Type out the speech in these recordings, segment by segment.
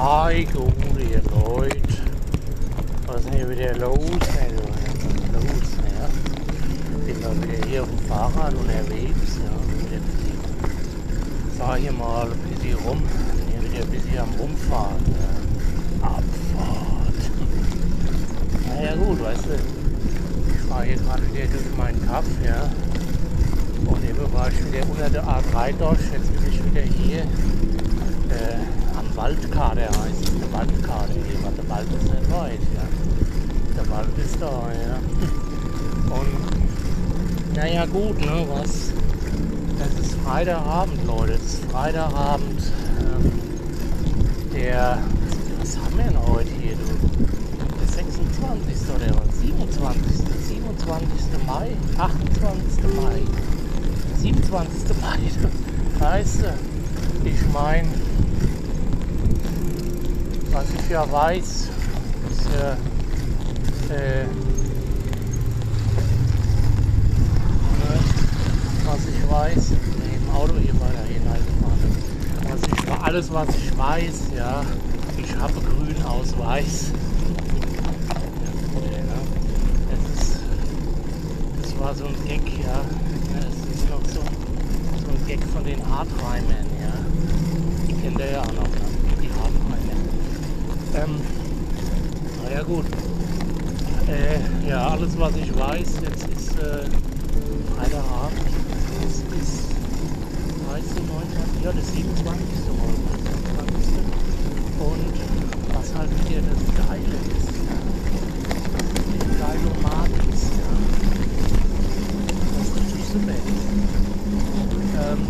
Ei, gute Leute. Was ist denn wieder los? Denn los? Ja? Bin mal wieder hier auf dem Fahrrad unterwegs. Ja, wieder bisschen, fahr hier mal ein bisschen rum. Bin hier wieder ein bisschen am Rumfahren. Ja. Abfahrt. Naja gut, weißt du, ich fahre hier gerade wieder durch meinen Kaff, ja. Und eben war ich wieder unter der A3 durch. Jetzt bin ich wieder hier am Waldkader heißt Waldkader hier, weil der Wald ist nicht weit, ja. Der Wald ist da, ja. Und naja gut, ne, was? Es ist Freitagabend, Leute. Es ist Freitagabend. Ähm, der. Was haben wir denn heute hier, du? Der 26. oder was? 27. 27. Mai? 28. Mai. 27. Mai. Weißt du, ich meine, was ich ja weiß, ist ja, äh, was ich weiß, nee, im Auto hier weiter hineingefahren was ich, alles was ich weiß, ja, ich habe grün aus weiß. Das, war so ein Gag, ja. Das ist noch so, so ein Gag von den Hardreimern, ja. Die kennt ihr ja auch noch, ne? Ähm, naja gut. Äh, ja, alles was ich weiß, jetzt ist äh, Freitagabend. Es ist 13, 29, ja, das 27. heute. 27. Und was halt hier das Geile ist, ja. Die Geilomat ist, ja. Was richtig super ist. Ähm,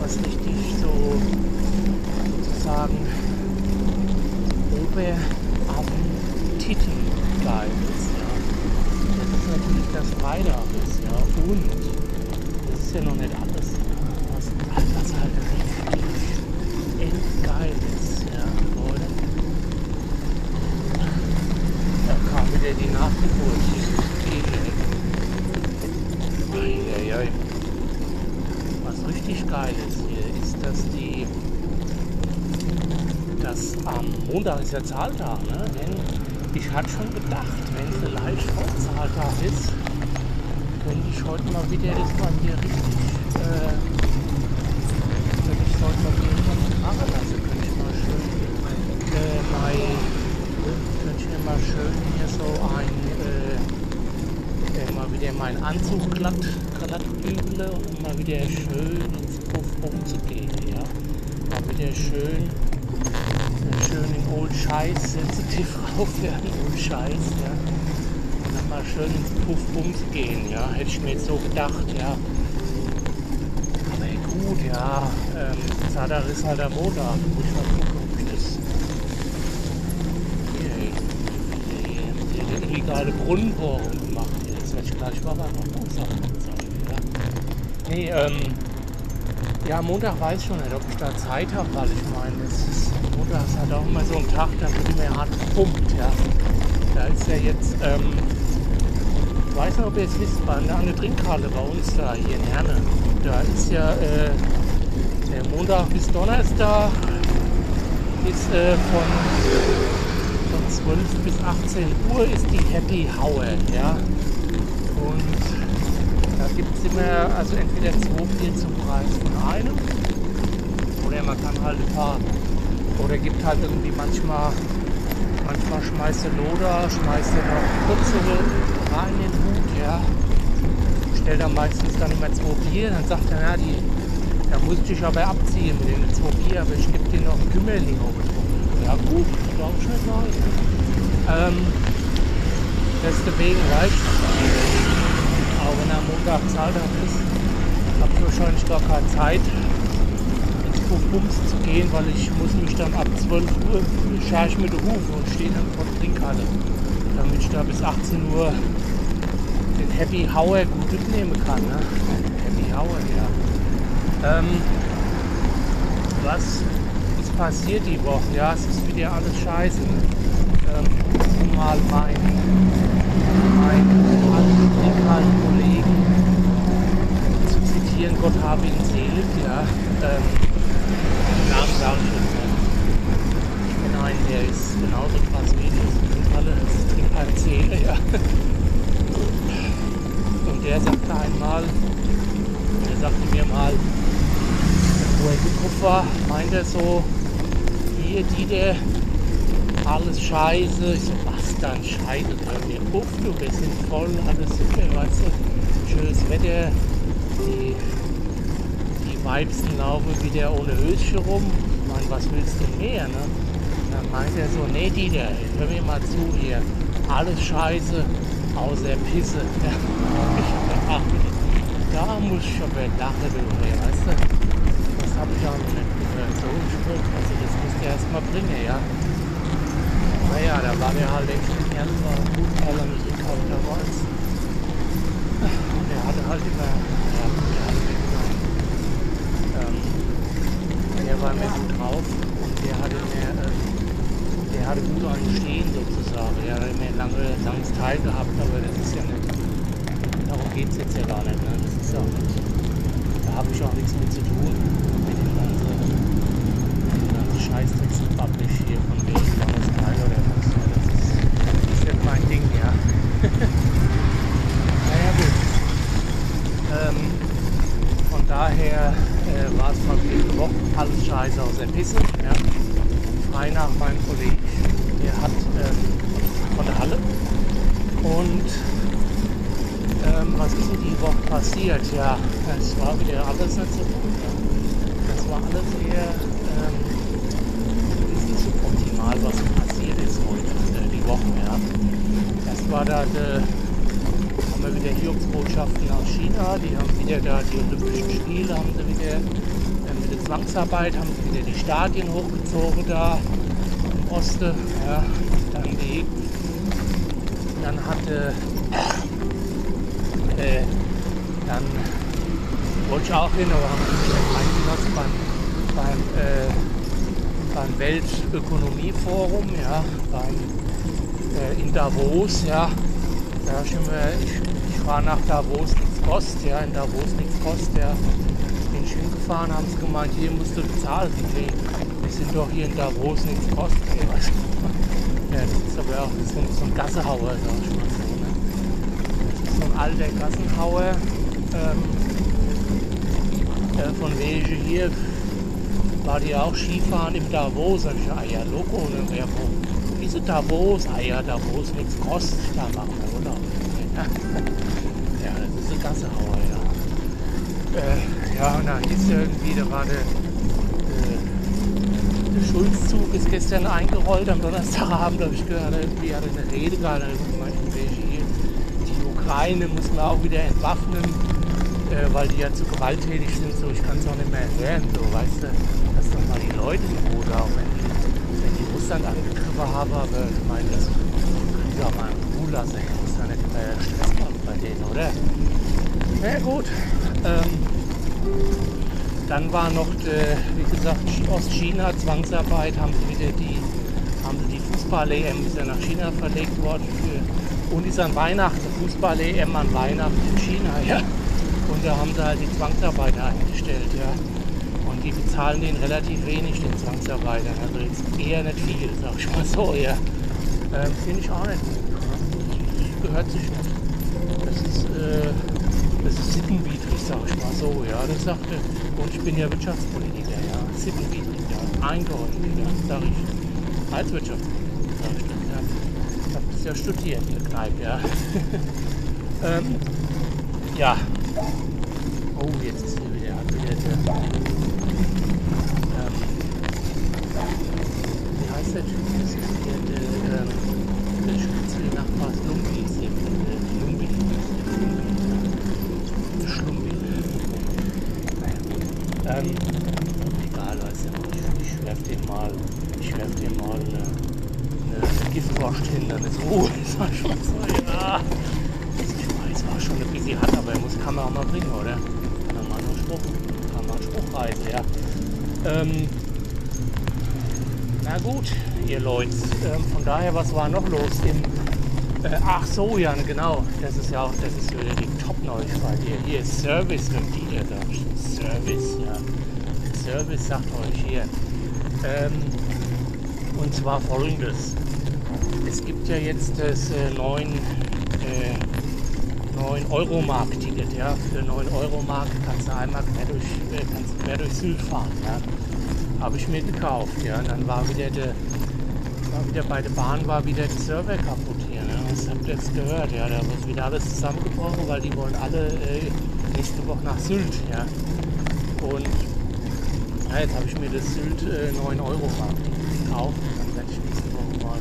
was richtig so sozusagen ober am Titel geil ist, ja. Das ist natürlich das Freitag ist, ja. Und das ist ja noch nicht alles, ja. Was, was halt richtig endgeil ist, ja, Leute. Da kam wieder die Nachgeburt hier. Eieiei. Was richtig geil ist hier, ist, dass die dass am Montag ist ja Zahltag, ne? Denn ich hatte schon gedacht, wenn vielleicht auch Zahltag ist, könnte ich heute mal wieder das mal hier richtig, äh, könnte ich heute mal wieder was machen lassen. Könnte ich mal schön, äh, mal, könnte ich mir mal schön hier so ein, äh, äh, mal wieder meinen Anzug glatt, glatt bügle und mal wieder schön ins Puff umzugehen, ja. Mal wieder schön schön in Old Scheiß sensitiv raufwerden, Old Scheiß, ja. Mal schön ins Puff Bums gehen, ja. Hätte ich mir jetzt so gedacht, ja. Aber gut, ja. Ähm, Zadar ist halt am Montag. Muss ich mal gucken, ob ich das. Hier, hier, hier, hier illegale Brunnenbohrung gemacht. Hier. Das werde ich gleich mal ja. Nee, ähm. Ja, Montag weiß ich schon nicht, ob ich da Zeit habe, weil ich meine, es ist, Montag ist halt auch immer so ein Tag, da wird mir hart gepumpt, ja. Da ist ja jetzt, ähm, ich weiß nicht, ob ihr es wisst, bei einer eine Trinkhalle bei uns da hier in Herne, da ist ja äh, der Montag bis Donnerstag ist äh, von, von 12 bis 18 Uhr ist die Happy Hour, ja. Und da gibt es immer, also entweder zwei Bier zum Preis von einem oder man kann halt ein paar. Oder gibt halt irgendwie manchmal, manchmal schmeißt der Loder, schmeißt er noch kürzere rein in den Hut, ja. Stellt dann meistens dann immer zwei Bier, dann sagt er, ja, die, da muss ich aber abziehen mit den zwei Bier, aber ich gebe dir noch ein Kümmerling. Ja gut, glaube ich nicht mal. Ähm, deswegen reicht das auch wenn er am Montag Zahltag ist, habe ich wahrscheinlich gar keine Zeit Puff-Bums zu gehen, weil ich muss mich dann ab 12 Uhr schaue ich mit der Hufe und stehe dann vor der Trinkhalle, damit ich da bis 18 Uhr den Happy Hour gut mitnehmen kann. Ne? Happy Hour, ja. Ähm, was ist passiert die Woche? Ja, es ist wieder alles scheiße. Ne? Ähm, ich mal meinen mein alten illegalen Kollegen zu zitieren, Gott habe ihn selig, ja, ähm, Namen sage ich nicht. meinen, der ist genauso krass wie ich. Das sind alle keine Zähne, ja. Und der sagte einmal, der sagte mir mal, wo er geguckt war, meint er so, hier, die der, alles scheiße. Ich so, was dann scheiße? Hör mir auf, du, wir sind voll, alles super, weißt du, schönes Wetter, die, Weibsen laufen wieder ohne Höschen rum. Meine, was willst du mehr, ne? dann meint er so, nee, Dieter, hör mir mal zu hier, alles scheiße, außer Pisse. Da muss ich schon wieder lachen, du, weißt du? Das habe ich auch noch nicht gehört, so ein Spruch, also das musst du erst mal bringen, ja. Naja, da war der halt echt ein Ernst, war gut, weil er nicht gekauft damals. Und er hatte halt immer, ja, der hatte immer, ähm, der war immer gut drauf und der hatte mehr, ähm, der hatte gut einen Stehen sozusagen. Er hat immer ein lange, langes Teil gehabt, aber das ist ja nicht, darum geht es jetzt ja gar nicht. Ne? Das ist ja da habe ich auch nichts mit zu tun, mit dem ganzen, mit dem ganzen Scheißdrecksbablisch hier von wegen langes Teil oder was. Ja, das ist, das ist nicht mein Ding, ja. naja gut. Ähm, von daher äh, war es mal wieder eine Woche alles scheiße aus der Pisse. Ja frei nach meinem Kollegen. Der hat ähm, von der Halle. Und ähm, was ist denn die Woche passiert? Ja, es war wieder alles nicht so gut. Das war alles eher ähm, nicht so optimal, was passiert ist heute, äh, die Woche. Ja. Erst war da de, haben wir wieder Hiobsbotschaften aus China, die haben wieder da die Olympischen Spiele, haben sie wieder mit Zwangsarbeit haben sie wieder die Stadien hochgezogen da im Osten. Ja, dann die, dann hatte, äh, dann wollte ich auch hin, aber haben mich eingelassen beim, beim, äh, beim Weltökonomieforum, ja, beim, äh, in Davos, ja. Da ich, ich, ich war nach Davos nichts kostet, ja, in Davos nichts kostet, ja bin ich hingefahren, haben sie gemeint, hier musst du bezahlen. Nee, wir sind doch hier in Davos, nichts kostet. Ey, was? Ja, das ist aber auch so, so ein Gassenhauer, sag ich mal so. Ne? Das ist so ein alter Gassenhauer. Ähm, äh, von welche hier war die auch Skifahren im Davos. Sag ich, ah ja, Loco, ne? Ja, wo, wieso Davos? Ah ja, Davos nichts kostet, da machen wir Urlaub. ja, das ist ein Gassenhauer, ja. Äh, ja, und da hieß irgendwie, da war der, der Schulzzug ist gestern eingerollt am Donnerstagabend, habe ich gehört, irgendwie hat er eine Rede gerade gemeint, die Ukraine muss man auch wieder entwaffnen, äh, weil die ja zu gewalttätig sind, so ich kann es auch nicht mehr hören, so weißt du, lass doch mal die Leute in Ruhe da, wenn wenn die Russland angegriffen haben, aber ich meine, das können sie auch mal in Ruhe lassen, ist ja nicht immer Stress machen bei denen, oder? Na ja, gut, ähm, dann war noch, äh, wie gesagt, Ostchina, Zwangsarbeit, haben sie wieder die, haben sie die Fußball-EM, ist ja nach China verlegt worden. Für, und ist an Weihnachten, Fußball-EM an Weihnachten in China, ja. Und da haben sie halt die Zwangsarbeiter eingestellt, ja. Und die bezahlen denen relativ wenig, den Zwangsarbeitern. Also jetzt eher nicht viel, sag ich mal so, ja. Ähm, Finde ich auch nicht gut. Das gehört sich nicht. Das ist, äh, das ist sittenwidrig, sag ich mal so. Ja, das sagte, und ich bin ja Wirtschaftspolitiker, eingeheuchelt, ja, sag ich, als sag ich. Ich habe das ja studiert der Kneipe, ja. ähm, ja. Oh, jetzt ist hier wieder, hat wieder der, ähm, wie heißt der Typ? Das ist hier der, ähm, der Spitzel-Nachbar Lumpi ist hier, der Lumpi. Ähm, egal, weißt du, ich, ich werf dir mal, ich werf dir mal eine, eine, eine Giftwurst hin, dann ist Ruhe, sag ich mal so, ja. Weiß, war schon ein bisschen hart, aber er muss auch mal bringen, oder? Kann man mal einen Spruch, kann man einen Spruch reißen, ja. Ähm, na gut, ihr Leute, ähm, von daher, was war noch los im äh, ach so, ja, genau. Das ist ja auch, das ist wieder die Top-Neuigkeit hier. Hier ist Service, wenn die ihr Service, ja. Service sagt euch hier. Ähm, Und zwar folgendes. Es gibt ja jetzt das äh, 9, äh, 9 Euro Mark Ticket. Ja? Für 9 Euro Mark kannst du einmal quer durch, äh, durch Sylt fahren. Ja? Habe ich mir gekauft. Ja? Und dann war wieder der war wieder bei der Bahn war wieder der Server kaputt hier. Ne? Das habt ihr jetzt gehört, ja. Da wird wieder alles zusammengebrochen, weil die wollen alle äh, nächste Woche nach Sylt, ja. Und ja, jetzt habe ich mir das Sylt äh, 9 Euro Markt gekauft und dann werde ich nächste Woche mal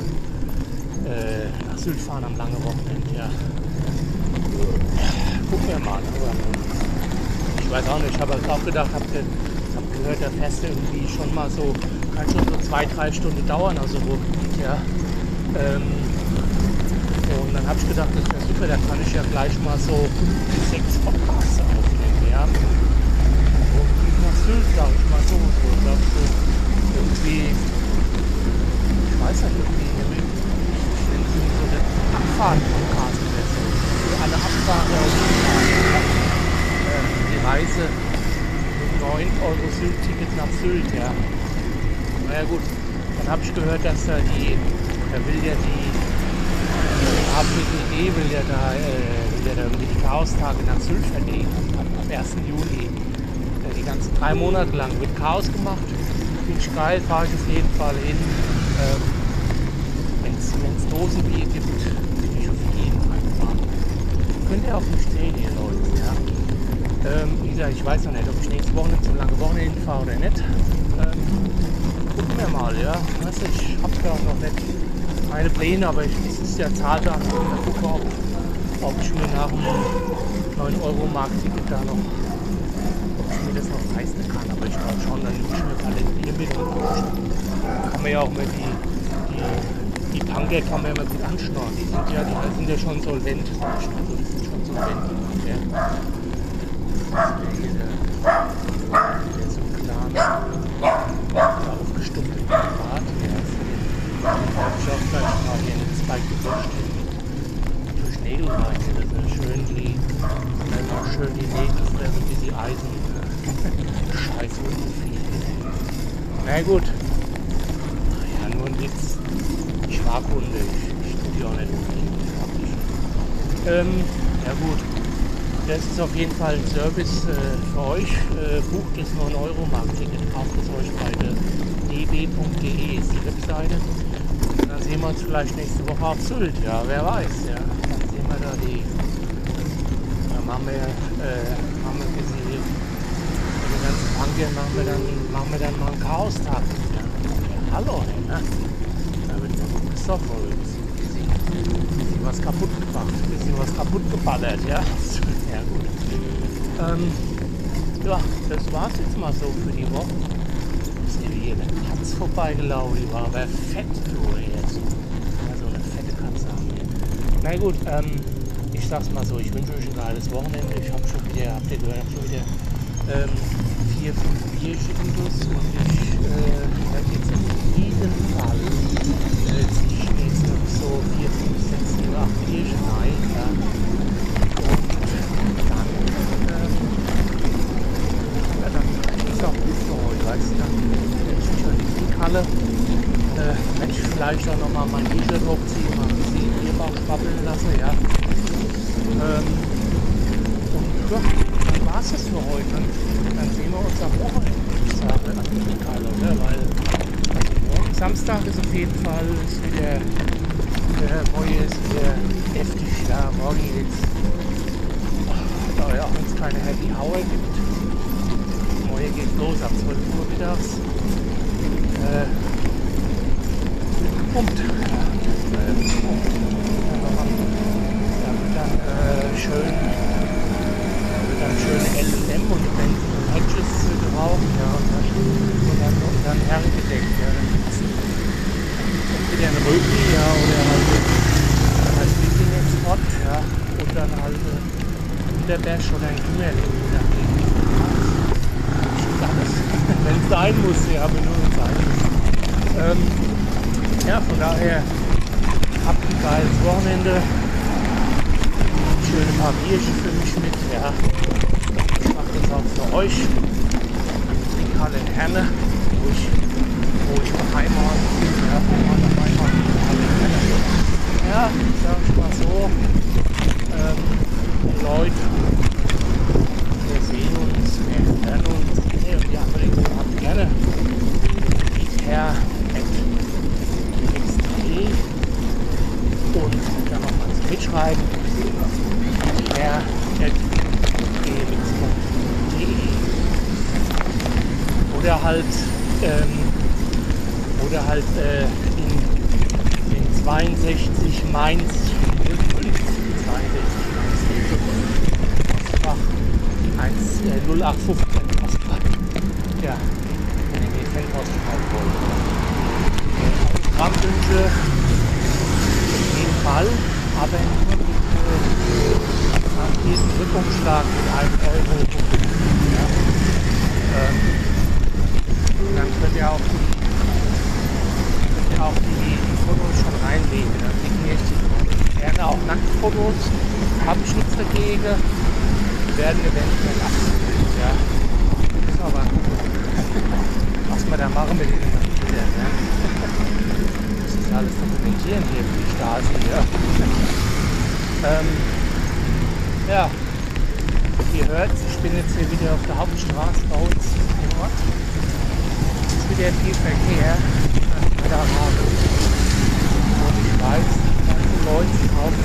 äh, nach Sylt fahren am langen Wochenende, ja. Gucken wir mal. Aber ich weiß auch nicht, ich habe halt auch gedacht, habt ihr hab gehört, der Feste irgendwie schon mal so, kann schon so zwei, drei Stunden dauern, also wo ja. Ähm, und dann habe ich gedacht, das wäre super, da kann ich ja gleich mal so sechs Podcasts aufnehmen. Ja. Und nach Sylt, sag ich mal so. so glaub, so irgendwie, ich weiß nicht, irgendwie, irgendwie so eine so. Für alle Abfahrer und ähm, die Reise mit 9 Euro Sylt-Ticket nach Sylt, ja. Naja gut, dann habe ich gehört, dass da die, da will ja die APDE will ja da, äh, will ja da irgendwie die Chaostage nach Sylt verlegen am, am 1. Juli. Die ganzen drei Monate lang wird Chaos gemacht. Finde ich geil, fahre ich auf jeden Fall hin. Ähm, Wenn es Dosenbier gibt, will ich auf jeden fahren. Könnt ihr auf mich sehen, ihr Leute. Ja? Ähm, wie gesagt, ich weiß noch nicht, ob ich nächste Woche so lange Wochenende fahre oder nicht. Ähm, gucken wir mal, ja. Weißt du, ich habe da noch nicht meine Pläne, aber ich, es ist ja Zahltag. Mal gucken, ob, ob ich mir nach dem 9-Euro-Markt-Ticket da noch, ob ich mir das noch leisten kann. Aber ich glaube schon, dann nehme ich mir Talentier mit und kann man ja auch mal die, die, die Punker kann man ja mal gut anschnorren. Die sind ja, die sind ja schon solvent. Die sind schon solvent, die Punker. Ist so klar aufgestumpfte Bart. Der ich auch gleich mal hier in den Spike gewischt. Durch Nägel rein. Das ist schön die, schön die Nägel fressen, wie die Eisen. Scheiße. Na gut. Naja, nur ein Witz. Hunde. Ich, die auch nicht unbedingt. Ähm, ja gut. Das ist auf jeden Fall ein Service äh, für euch. Äh, bucht das 9-Euro-Markt-Ticket. Kauft es euch bei der db.de ist die Webseite. Und dann sehen wir uns vielleicht nächste Woche auf Sylt. Ja, wer weiß. Ja. Dann sehen wir da die. Dann machen wir, äh, machen wir ein hier. Den ganzen Punkern machen wir dann, machen wir dann mal einen Chaos-Tag. Ja. Ja, hallo, ey, ne? Ein bisschen, was kaputt gemacht, bisschen was kaputt geballert, ja. Ja gut. Ähm, ja, das war's jetzt mal so für die Woche. Ist hier eine Katze vorbeigelaufen, die war aber fett, du jetzt. Ja, so eine fette Katze haben wir. Na gut, ähm, ich sag's mal so, ich wünsche euch ein geiles Wochenende. Ich habe schon wieder, habt ihr gehört, hab schon wieder ähm, vier, fünf Bierchen und ich äh, werde jetzt auf jeden Fall äh, jetzt noch so vier, fünf, sechs, sieben, acht Bierchen rein. Ja. weißt du, dann schon die Trinkhalle. Äh, wenn ich vielleicht auch nochmal mein T-Shirt hochziehe, mal ein bisschen Bierbauch schwabbeln lasse, ja. Ähm, und ja, dann war es das für heute. Dann sehen wir uns am Wochenende, ich sage, an die Trinkhalle, oder? Weil also Samstag ist auf jeden Fall ist wieder der Neue ist wieder heftig, ja, morgen jetzt, da ja auch uns keine Happy Hour gibt, hier geht los ab 12 Uhr mittags. Äh, gepumpt. Von daher habt ein geiles Wochenende. Schöne paar Bierchen für mich mit. Ja. Ich mache das auch für euch. Die bin in Herne, wo ich, wo ich beheimatet bin. Ja, wo meine Heimat in Ja, sag ich mal so. Ähm, die Leute, wir sehen uns, wir hören uns. Nee, und die Anregungen haben gerne. Ich her. Eck. und dann nochmal zum Mitschreiben. rx.de Oder halt, ähm, oder halt äh, in, in 62 Mainz, 62 Mainz, 1, 0815 Postfach. Ja, wenn ihr die Feld schreiben wollt. Grammwünsche. Fall, aber nur mit äh, Rückumschlag mit einem Euro. Ja. Ähm, dann könnt ihr auch die, könnt ihr auch die, die Fotos schon reinlegen. Dann signiere ich die. Gerne auch Nacktfotos, habe ich nichts dagegen. Werden eventuell abgefilmt, ja. Müssen wir aber was wir da machen mit den Bildern. Ja. Alles dokumentieren hier für die Stasi, ja. ähm, ja, ihr hört, ich bin jetzt hier wieder auf der Hauptstraße bei uns im Ort. Es ist wieder viel Verkehr der Rade. Und ich weiß, die ganzen Leute kaufen